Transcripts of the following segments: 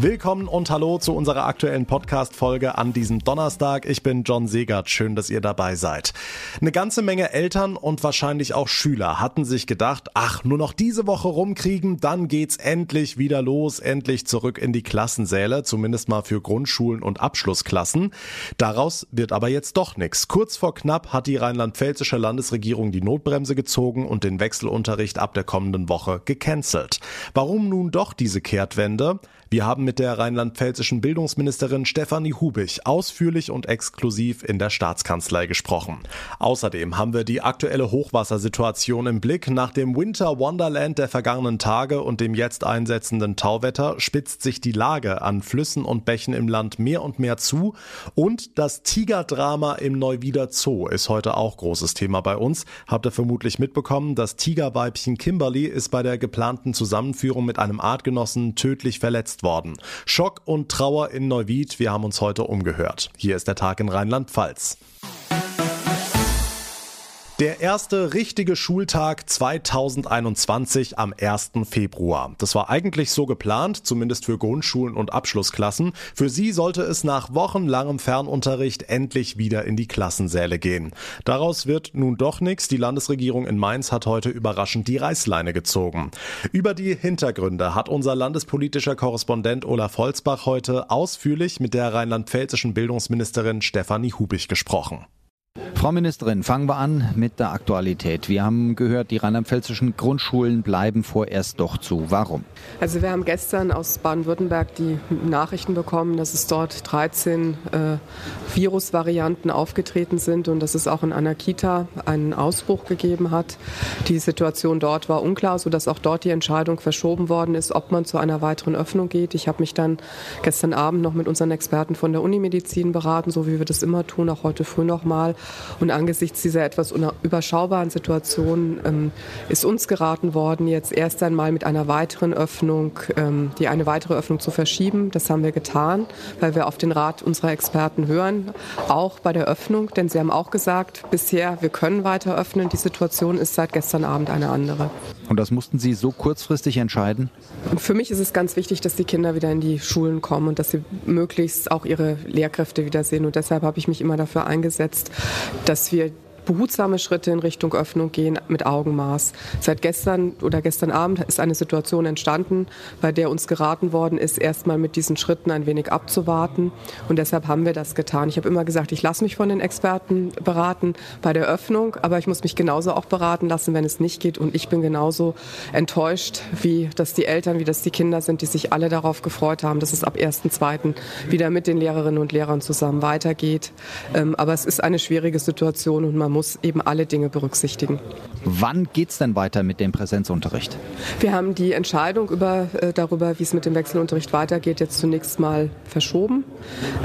Willkommen und hallo zu unserer aktuellen Podcast-Folge an diesem Donnerstag. Ich bin John Segert. Schön, dass ihr dabei seid. Eine ganze Menge Eltern und wahrscheinlich auch Schüler hatten sich gedacht, ach, nur noch diese Woche rumkriegen, dann geht's endlich wieder los, endlich zurück in die Klassensäle, zumindest mal für Grundschulen und Abschlussklassen. Daraus wird aber jetzt doch nichts. Kurz vor knapp hat die rheinland-pfälzische Landesregierung die Notbremse gezogen und den Wechselunterricht ab der kommenden Woche gecancelt. Warum nun doch diese Kehrtwende? Wir haben mit der rheinland-pfälzischen Bildungsministerin Stefanie Hubich ausführlich und exklusiv in der Staatskanzlei gesprochen. Außerdem haben wir die aktuelle Hochwassersituation im Blick. Nach dem Winter Wonderland der vergangenen Tage und dem jetzt einsetzenden Tauwetter spitzt sich die Lage an Flüssen und Bächen im Land mehr und mehr zu. Und das Tigerdrama im Neuwieder Zoo ist heute auch großes Thema bei uns. Habt ihr vermutlich mitbekommen, das Tigerweibchen Kimberly ist bei der geplanten Zusammenführung mit einem Artgenossen tödlich verletzt verletzt worden. Schock und Trauer in Neuwied, wir haben uns heute umgehört. Hier ist der Tag in Rheinland-Pfalz. Der erste richtige Schultag 2021 am 1. Februar. Das war eigentlich so geplant, zumindest für Grundschulen und Abschlussklassen. Für sie sollte es nach wochenlangem Fernunterricht endlich wieder in die Klassensäle gehen. Daraus wird nun doch nichts. Die Landesregierung in Mainz hat heute überraschend die Reißleine gezogen. Über die Hintergründe hat unser landespolitischer Korrespondent Olaf Holzbach heute ausführlich mit der rheinland-pfälzischen Bildungsministerin Stefanie Hubich gesprochen. Frau Ministerin, fangen wir an mit der Aktualität. Wir haben gehört, die rheinland-pfälzischen Grundschulen bleiben vorerst doch zu. Warum? Also wir haben gestern aus Baden-Württemberg die Nachrichten bekommen, dass es dort 13 äh, Virusvarianten aufgetreten sind und dass es auch in einer Kita einen Ausbruch gegeben hat. Die Situation dort war unklar, sodass auch dort die Entscheidung verschoben worden ist, ob man zu einer weiteren Öffnung geht. Ich habe mich dann gestern Abend noch mit unseren Experten von der Unimedizin beraten, so wie wir das immer tun, auch heute früh noch mal. Und angesichts dieser etwas überschaubaren Situation ähm, ist uns geraten worden, jetzt erst einmal mit einer weiteren Öffnung, ähm, die eine weitere Öffnung zu verschieben. Das haben wir getan, weil wir auf den Rat unserer Experten hören, auch bei der Öffnung. Denn sie haben auch gesagt, bisher, wir können weiter öffnen. Die Situation ist seit gestern Abend eine andere. Und das mussten Sie so kurzfristig entscheiden? Für mich ist es ganz wichtig, dass die Kinder wieder in die Schulen kommen und dass sie möglichst auch ihre Lehrkräfte wiedersehen. Und deshalb habe ich mich immer dafür eingesetzt, dass wir behutsame Schritte in Richtung Öffnung gehen mit Augenmaß. Seit gestern oder gestern Abend ist eine Situation entstanden, bei der uns geraten worden ist, erstmal mit diesen Schritten ein wenig abzuwarten. Und deshalb haben wir das getan. Ich habe immer gesagt, ich lasse mich von den Experten beraten bei der Öffnung, aber ich muss mich genauso auch beraten lassen, wenn es nicht geht. Und ich bin genauso enttäuscht, wie das die Eltern, wie das die Kinder sind, die sich alle darauf gefreut haben, dass es ab 1.2. wieder mit den Lehrerinnen und Lehrern zusammen weitergeht. Ähm, aber es ist eine schwierige Situation und man muss muss eben alle Dinge berücksichtigen. Wann geht es denn weiter mit dem Präsenzunterricht? Wir haben die Entscheidung über, äh, darüber, wie es mit dem Wechselunterricht weitergeht, jetzt zunächst mal verschoben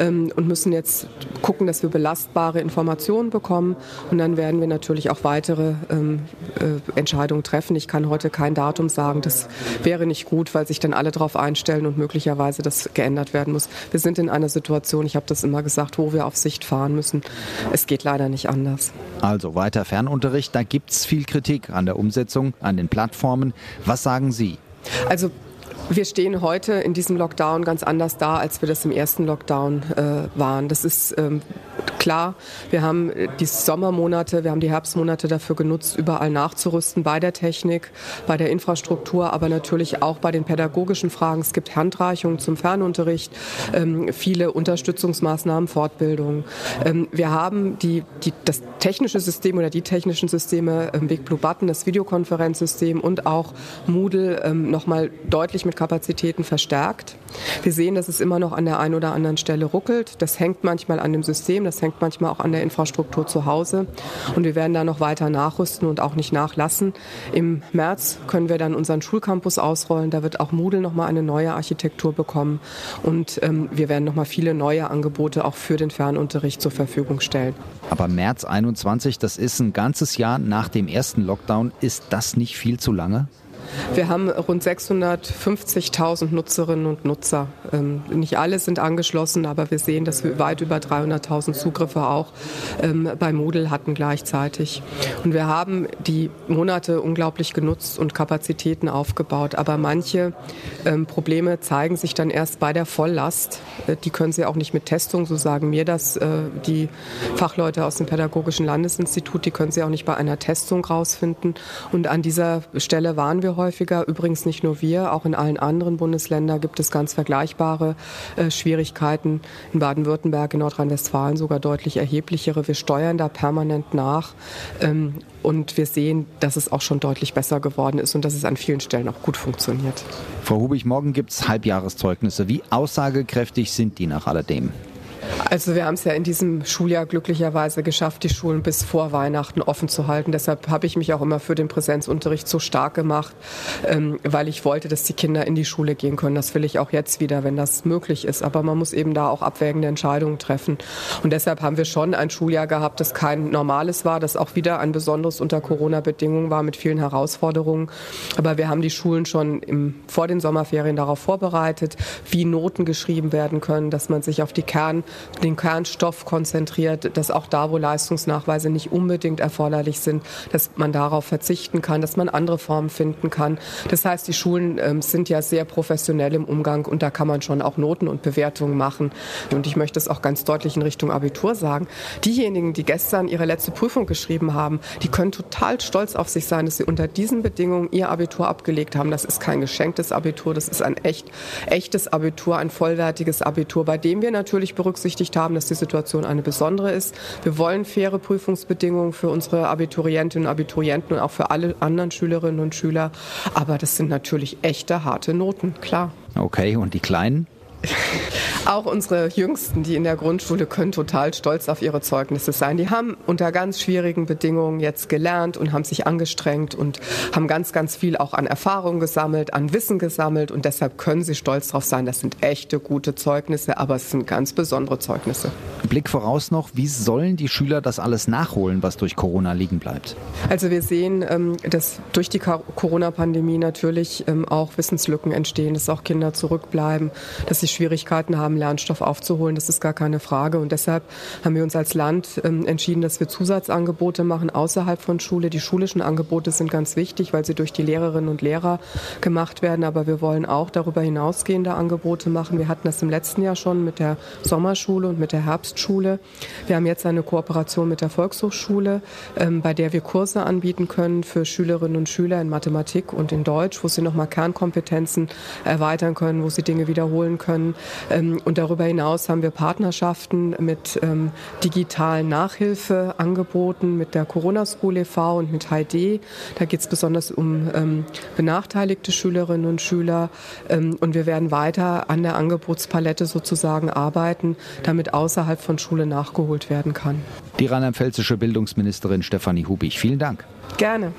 ähm, und müssen jetzt gucken, dass wir belastbare Informationen bekommen. Und dann werden wir natürlich auch weitere ähm, äh, Entscheidungen treffen. Ich kann heute kein Datum sagen. Das wäre nicht gut, weil sich dann alle darauf einstellen und möglicherweise das geändert werden muss. Wir sind in einer Situation, ich habe das immer gesagt, wo wir auf Sicht fahren müssen. Es geht leider nicht anders. Also weiter Fernunterricht, da gibt es viel Kritik an der Umsetzung, an den Plattformen. Was sagen Sie? Also wir stehen heute in diesem Lockdown ganz anders da, als wir das im ersten Lockdown äh, waren. Das ist ähm, klar. Wir haben die Sommermonate, wir haben die Herbstmonate dafür genutzt, überall nachzurüsten bei der Technik, bei der Infrastruktur, aber natürlich auch bei den pädagogischen Fragen. Es gibt Handreichungen zum Fernunterricht, ähm, viele Unterstützungsmaßnahmen, Fortbildungen. Ähm, wir haben die, die, das technische System oder die technischen Systeme, ähm, Big Blue Button, das Videokonferenzsystem und auch Moodle nochmal deutlich mit Kapazitäten verstärkt. Wir sehen, dass es immer noch an der einen oder anderen Stelle ruckelt. Das hängt manchmal an dem System, das hängt manchmal auch an der Infrastruktur zu Hause. Und wir werden da noch weiter nachrüsten und auch nicht nachlassen. Im März können wir dann unseren Schulcampus ausrollen. Da wird auch Moodle noch mal eine neue Architektur bekommen. Und ähm, wir werden noch mal viele neue Angebote auch für den Fernunterricht zur Verfügung stellen. Aber März 21, das ist ein ganzes Jahr nach dem ersten Lockdown. Ist das nicht viel zu lange? Wir haben rund 650.000 Nutzerinnen und Nutzer Ähm, nicht alle sind angeschlossen, aber wir sehen, dass wir weit über 300.000 Zugriffe auch ähm, bei Moodle hatten gleichzeitig. Und wir haben die Monate unglaublich genutzt und Kapazitäten aufgebaut. Aber manche ähm, Probleme zeigen sich dann erst bei der Volllast. Äh, die können Sie auch nicht mit Testung, so sagen mir das äh, die Fachleute aus dem Pädagogischen Landesinstitut, die können Sie auch nicht bei einer Testung rausfinden. Und an dieser Stelle waren wir häufiger. Übrigens nicht nur wir, auch in allen anderen Bundesländern gibt es ganz vergleichbare äh, Schwierigkeiten. In Baden-Württemberg, in Nordrhein-Westfalen sogar deutlich erheblichere. Wir steuern da permanent nach. Ähm, und wir sehen, dass es auch schon deutlich besser geworden ist und dass es an vielen Stellen auch gut funktioniert. Frau Hubig, morgen gibt es Halbjahreszeugnisse. Wie aussagekräftig sind die nach alledem? Also wir haben es ja in diesem Schuljahr glücklicherweise geschafft, die Schulen bis vor Weihnachten offen zu halten. Deshalb habe ich mich auch immer für den Präsenzunterricht so stark gemacht, ähm, weil ich wollte, dass die Kinder in die Schule gehen können. Das will ich auch jetzt wieder, wenn das möglich ist. Aber man muss eben da auch abwägende Entscheidungen treffen. Und deshalb haben wir schon ein Schuljahr gehabt, das kein normales war, das auch wieder ein besonderes unter Corona-Bedingungen war mit vielen Herausforderungen. Aber wir haben die Schulen schon im, vor den Sommerferien darauf vorbereitet, wie Noten geschrieben werden können, dass man sich auf die Kern den Kernstoff konzentriert, dass auch da, wo Leistungsnachweise nicht unbedingt erforderlich sind, dass man darauf verzichten kann, dass man andere Formen finden kann. Das heißt, die Schulen ähm, sind ja sehr professionell im Umgang und da kann man schon auch Noten und Bewertungen machen. Und ich möchte es auch ganz deutlich in Richtung Abitur sagen. Diejenigen, die gestern ihre letzte Prüfung geschrieben haben, die können total stolz auf sich sein, dass sie unter diesen Bedingungen ihr Abitur abgelegt haben. Das ist kein geschenktes Abitur, das ist ein echt, echtes Abitur, ein vollwertiges Abitur, bei dem wir natürlich berücksichtigen, berücksichtigt haben, dass die Situation eine besondere ist. Wir wollen faire Prüfungsbedingungen für unsere Abiturientinnen und Abiturienten und auch für alle anderen Schülerinnen und Schüler. Aber das sind natürlich echte, harte Noten, klar. Okay, und die Kleinen? Auch unsere Jüngsten, die in der Grundschule, können total stolz auf ihre Zeugnisse sein. Die haben unter ganz schwierigen Bedingungen jetzt gelernt und haben sich angestrengt und haben ganz, ganz viel auch an Erfahrung gesammelt, an Wissen gesammelt und deshalb können sie stolz darauf sein. Das sind echte gute Zeugnisse, aber es sind ganz besondere Zeugnisse. Blick voraus noch, wie sollen die Schüler das alles nachholen, was durch Corona liegen bleibt? Also wir sehen, ähm, dass durch die Corona-Pandemie natürlich ähm, auch Wissenslücken entstehen, dass auch Kinder zurückbleiben, dass sie Schwierigkeiten haben, Lernstoff aufzuholen. Das ist gar keine Frage. Und deshalb haben wir uns als Land ähm, entschieden, dass wir Zusatzangebote machen außerhalb von Schule. Die schulischen Angebote sind ganz wichtig, weil sie durch die Lehrerinnen und Lehrer gemacht werden. Aber wir wollen auch darüber hinausgehende Angebote machen. Wir hatten das im letzten Jahr schon mit der Sommerschule und mit der Herbstschule. Wir haben jetzt eine Kooperation mit der Volkshochschule, ähm, bei der wir Kurse anbieten können für Schülerinnen und Schüler in Mathematik und in Deutsch, wo sie nochmal Kernkompetenzen erweitern können, wo sie Dinge wiederholen können. Und darüber hinaus haben wir Partnerschaften mit ähm, digitalen Nachhilfeangeboten, mit der Corona School e.V. und mit HD. Da geht es besonders um ähm, benachteiligte Schülerinnen und Schüler. Ähm, und wir werden weiter an der Angebotspalette sozusagen arbeiten, damit außerhalb von Schule nachgeholt werden kann. Die rheinland-pfälzische Bildungsministerin Stefanie Hubig. Vielen Dank. Gerne.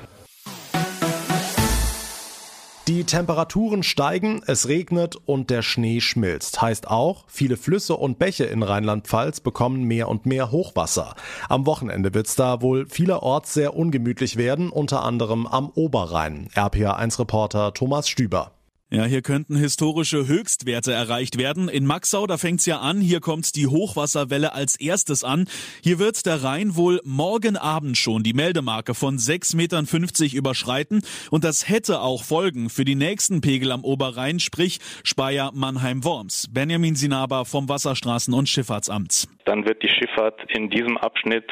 Die Temperaturen steigen, es regnet und der Schnee schmilzt. Heißt auch, viele Flüsse und Bäche in Rheinland-Pfalz bekommen mehr und mehr Hochwasser. Am Wochenende wird's da wohl vielerorts sehr ungemütlich werden, unter anderem am Oberrhein. RPA1-Reporter Thomas Stüber. Ja, hier könnten historische Höchstwerte erreicht werden. In Maxau, da fängt's ja an. Hier kommt die Hochwasserwelle als erstes an. Hier wird der Rhein wohl morgen Abend schon die Meldemarke von 6,50 Metern überschreiten. Und das hätte auch Folgen für die nächsten Pegel am Oberrhein, sprich Speyer, Mannheim, Worms. Benjamin Sinaba vom Wasserstraßen- und Schifffahrtsamt. Dann wird die Schifffahrt in diesem Abschnitt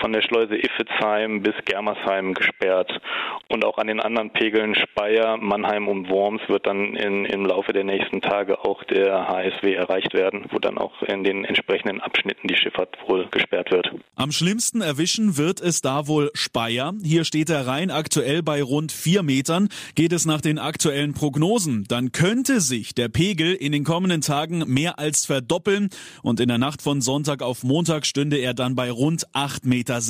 von der Schleuse Iffezheim bis Germersheim gesperrt. Und auch an den anderen Pegeln Speyer, Mannheim und Worms wird dann in, im Laufe der nächsten Tage auch der HSW erreicht werden, wo dann auch in den entsprechenden Abschnitten die Schifffahrt wohl gesperrt wird. Am schlimmsten erwischen wird es da wohl Speyer. Hier steht der Rhein aktuell bei rund vier Metern. Geht es nach den aktuellen Prognosen, dann könnte sich der Pegel in den kommenden Tagen mehr als verdoppeln und in der Nacht von Sonntag auf Montag stünde er dann bei rund 8,60 Meter.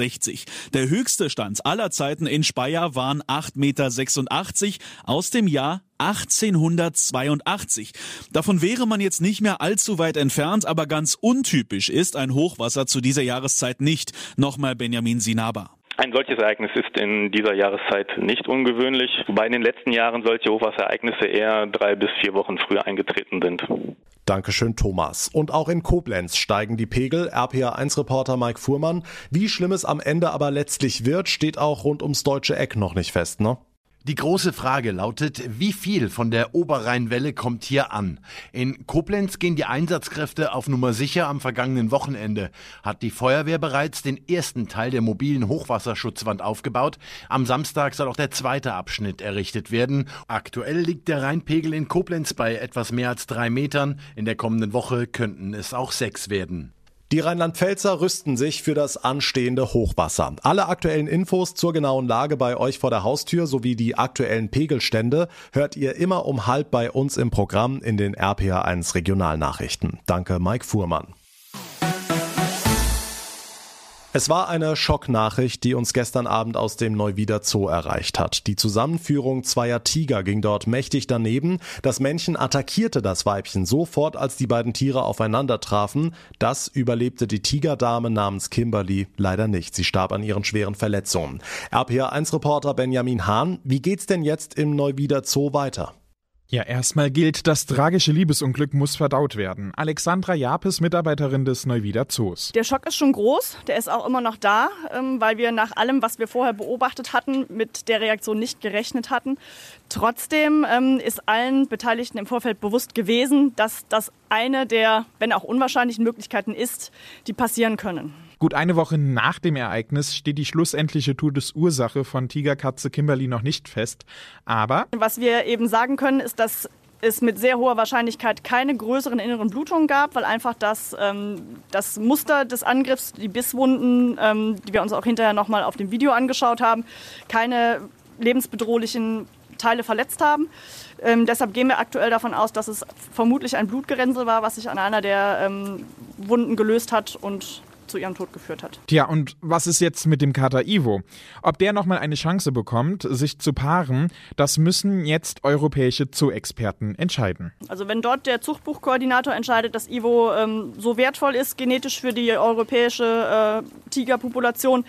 Der höchste Stand aller Zeiten in Speyer waren 8,86 Meter aus dem Jahr 1882. Davon wäre man jetzt nicht mehr allzu weit entfernt, aber ganz untypisch ist ein Hochwasser zu dieser Jahreszeit nicht. Nochmal Benjamin Sinaba. Ein solches Ereignis ist in dieser Jahreszeit nicht ungewöhnlich, wobei in den letzten Jahren solche Hochwasserereignisse eher drei bis vier Wochen früher eingetreten sind. Dankeschön, Thomas. Und auch in Koblenz steigen die Pegel. RPA1-Reporter Mike Fuhrmann. Wie schlimm es am Ende aber letztlich wird, steht auch rund ums deutsche Eck noch nicht fest, ne? Die große Frage lautet, wie viel von der Oberrheinwelle kommt hier an? In Koblenz gehen die Einsatzkräfte auf Nummer sicher. Am vergangenen Wochenende hat die Feuerwehr bereits den ersten Teil der mobilen Hochwasserschutzwand aufgebaut. Am Samstag soll auch der zweite Abschnitt errichtet werden. Aktuell liegt der Rheinpegel in Koblenz bei etwas mehr als drei Metern. In der kommenden Woche könnten es auch sechs werden. Die Rheinland-Pfälzer rüsten sich für das anstehende Hochwasser. Alle aktuellen Infos zur genauen Lage bei euch vor der Haustür sowie die aktuellen Pegelstände hört ihr immer um halb bei uns im Programm in den RPA1 Regionalnachrichten. Danke, Mike Fuhrmann. Es war eine Schocknachricht, die uns gestern Abend aus dem Neuwieder Zoo erreicht hat. Die Zusammenführung zweier Tiger ging dort mächtig daneben. Das Männchen attackierte das Weibchen sofort, als die beiden Tiere aufeinander trafen. Das überlebte die Tigerdame namens Kimberly leider nicht. Sie starb an ihren schweren Verletzungen. RPA1-Reporter Benjamin Hahn, wie geht's denn jetzt im Neuwieder Zoo weiter? Ja, erstmal gilt, das tragische Liebesunglück muss verdaut werden. Alexandra Japes, Mitarbeiterin des Neuwieder Zoos. Der Schock ist schon groß, der ist auch immer noch da, ähm, weil wir nach allem, was wir vorher beobachtet hatten, mit der Reaktion nicht gerechnet hatten. Trotzdem ähm, ist allen Beteiligten im Vorfeld bewusst gewesen, dass das eine der, wenn auch unwahrscheinlichen Möglichkeiten ist, die passieren können. Gut eine Woche nach dem Ereignis steht die schlussendliche Todesursache von Tigerkatze Kimberly noch nicht fest. Aber was wir eben sagen können, ist, dass es mit sehr hoher Wahrscheinlichkeit keine größeren inneren Blutungen gab, weil einfach das, ähm, das Muster des Angriffs, die Bisswunden, ähm, die wir uns auch hinterher nochmal auf dem Video angeschaut haben, keine lebensbedrohlichen Teile verletzt haben. Ähm, deshalb gehen wir aktuell davon aus, dass es vermutlich ein Blutgerinnsel war, was sich an einer der ähm, Wunden gelöst hat und zu ihrem Tod geführt hat. Tja, und was ist jetzt mit dem Kater Ivo? Ob der nochmal eine Chance bekommt, sich zu paaren, das müssen jetzt europäische Zoo-Experten entscheiden. Also wenn dort der Zuchtbuchkoordinator entscheidet, dass Ivo ähm, so wertvoll ist, genetisch für die europäische äh, Tigerpopulation,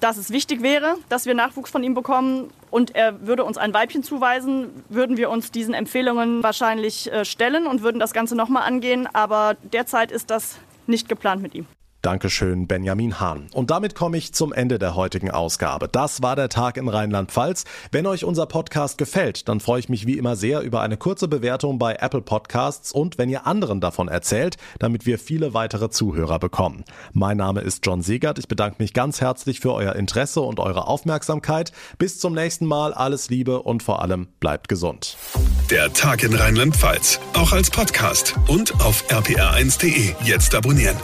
dass es wichtig wäre, dass wir Nachwuchs von ihm bekommen und er würde uns ein Weibchen zuweisen, würden wir uns diesen Empfehlungen wahrscheinlich äh, stellen und würden das Ganze nochmal angehen. Aber derzeit ist das nicht geplant mit ihm. Dankeschön, Benjamin Hahn. Und damit komme ich zum Ende der heutigen Ausgabe. Das war der Tag in Rheinland-Pfalz. Wenn euch unser Podcast gefällt, dann freue ich mich wie immer sehr über eine kurze Bewertung bei Apple Podcasts und wenn ihr anderen davon erzählt, damit wir viele weitere Zuhörer bekommen. Mein Name ist John Segert. Ich bedanke mich ganz herzlich für euer Interesse und eure Aufmerksamkeit. Bis zum nächsten Mal. Alles Liebe und vor allem bleibt gesund. Der Tag in Rheinland-Pfalz. Auch als Podcast und auf rpr1.de. Jetzt abonnieren.